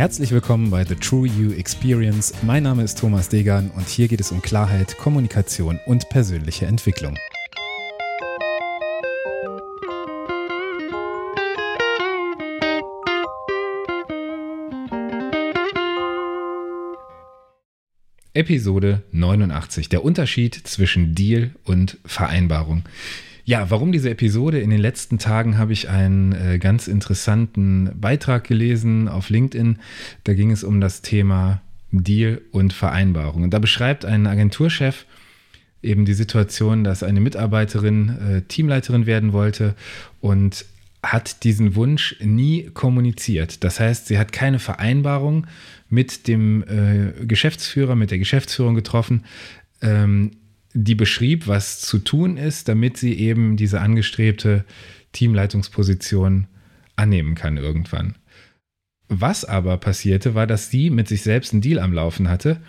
Herzlich willkommen bei The True You Experience. Mein Name ist Thomas Degan und hier geht es um Klarheit, Kommunikation und persönliche Entwicklung. Episode 89. Der Unterschied zwischen Deal und Vereinbarung. Ja, warum diese Episode? In den letzten Tagen habe ich einen äh, ganz interessanten Beitrag gelesen auf LinkedIn. Da ging es um das Thema Deal und Vereinbarung. Und da beschreibt ein Agenturchef eben die Situation, dass eine Mitarbeiterin äh, Teamleiterin werden wollte und hat diesen Wunsch nie kommuniziert. Das heißt, sie hat keine Vereinbarung mit dem äh, Geschäftsführer, mit der Geschäftsführung getroffen, ähm, die beschrieb, was zu tun ist, damit sie eben diese angestrebte Teamleitungsposition annehmen kann irgendwann. Was aber passierte, war, dass sie mit sich selbst einen Deal am Laufen hatte.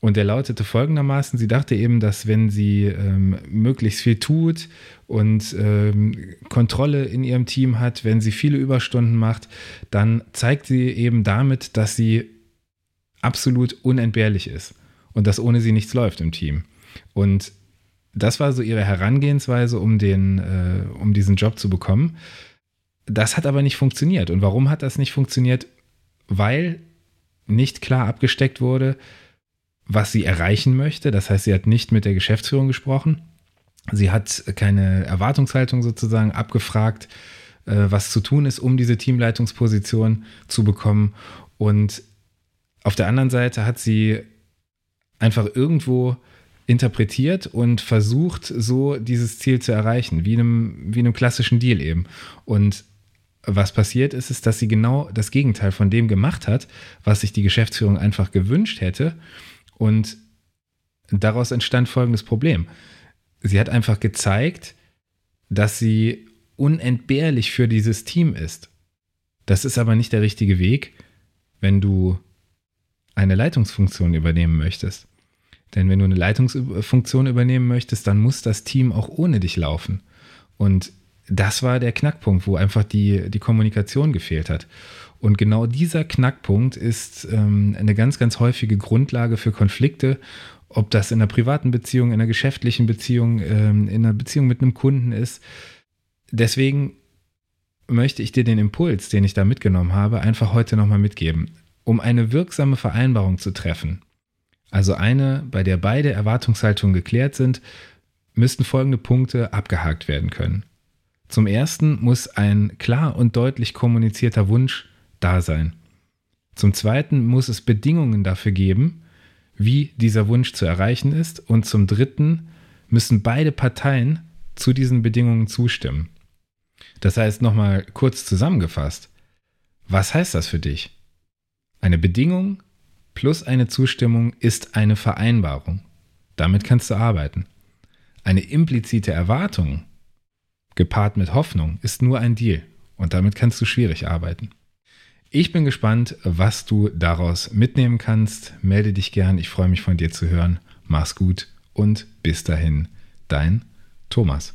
Und der lautete folgendermaßen, sie dachte eben, dass wenn sie ähm, möglichst viel tut und ähm, Kontrolle in ihrem Team hat, wenn sie viele Überstunden macht, dann zeigt sie eben damit, dass sie absolut unentbehrlich ist und dass ohne sie nichts läuft im Team. Und das war so ihre Herangehensweise, um, den, äh, um diesen Job zu bekommen. Das hat aber nicht funktioniert. Und warum hat das nicht funktioniert? Weil nicht klar abgesteckt wurde, was sie erreichen möchte. Das heißt, sie hat nicht mit der Geschäftsführung gesprochen. Sie hat keine Erwartungshaltung sozusagen abgefragt, äh, was zu tun ist, um diese Teamleitungsposition zu bekommen. Und auf der anderen Seite hat sie einfach irgendwo interpretiert und versucht, so dieses Ziel zu erreichen, wie einem, wie einem klassischen Deal eben. Und was passiert ist, ist, dass sie genau das Gegenteil von dem gemacht hat, was sich die Geschäftsführung einfach gewünscht hätte. Und daraus entstand folgendes Problem. Sie hat einfach gezeigt, dass sie unentbehrlich für dieses Team ist. Das ist aber nicht der richtige Weg, wenn du eine Leitungsfunktion übernehmen möchtest. Denn wenn du eine Leitungsfunktion übernehmen möchtest, dann muss das Team auch ohne dich laufen. Und das war der Knackpunkt, wo einfach die, die Kommunikation gefehlt hat. Und genau dieser Knackpunkt ist ähm, eine ganz, ganz häufige Grundlage für Konflikte, ob das in einer privaten Beziehung, in einer geschäftlichen Beziehung, ähm, in einer Beziehung mit einem Kunden ist. Deswegen möchte ich dir den Impuls, den ich da mitgenommen habe, einfach heute nochmal mitgeben. Um eine wirksame Vereinbarung zu treffen, also eine, bei der beide Erwartungshaltungen geklärt sind, müssten folgende Punkte abgehakt werden können. Zum ersten muss ein klar und deutlich kommunizierter Wunsch da sein. Zum zweiten muss es Bedingungen dafür geben, wie dieser Wunsch zu erreichen ist. Und zum dritten müssen beide Parteien zu diesen Bedingungen zustimmen. Das heißt nochmal kurz zusammengefasst, was heißt das für dich? Eine Bedingung plus eine Zustimmung ist eine Vereinbarung. Damit kannst du arbeiten. Eine implizite Erwartung, gepaart mit Hoffnung, ist nur ein Deal und damit kannst du schwierig arbeiten. Ich bin gespannt, was du daraus mitnehmen kannst. Melde dich gern, ich freue mich von dir zu hören. Mach's gut und bis dahin, dein Thomas.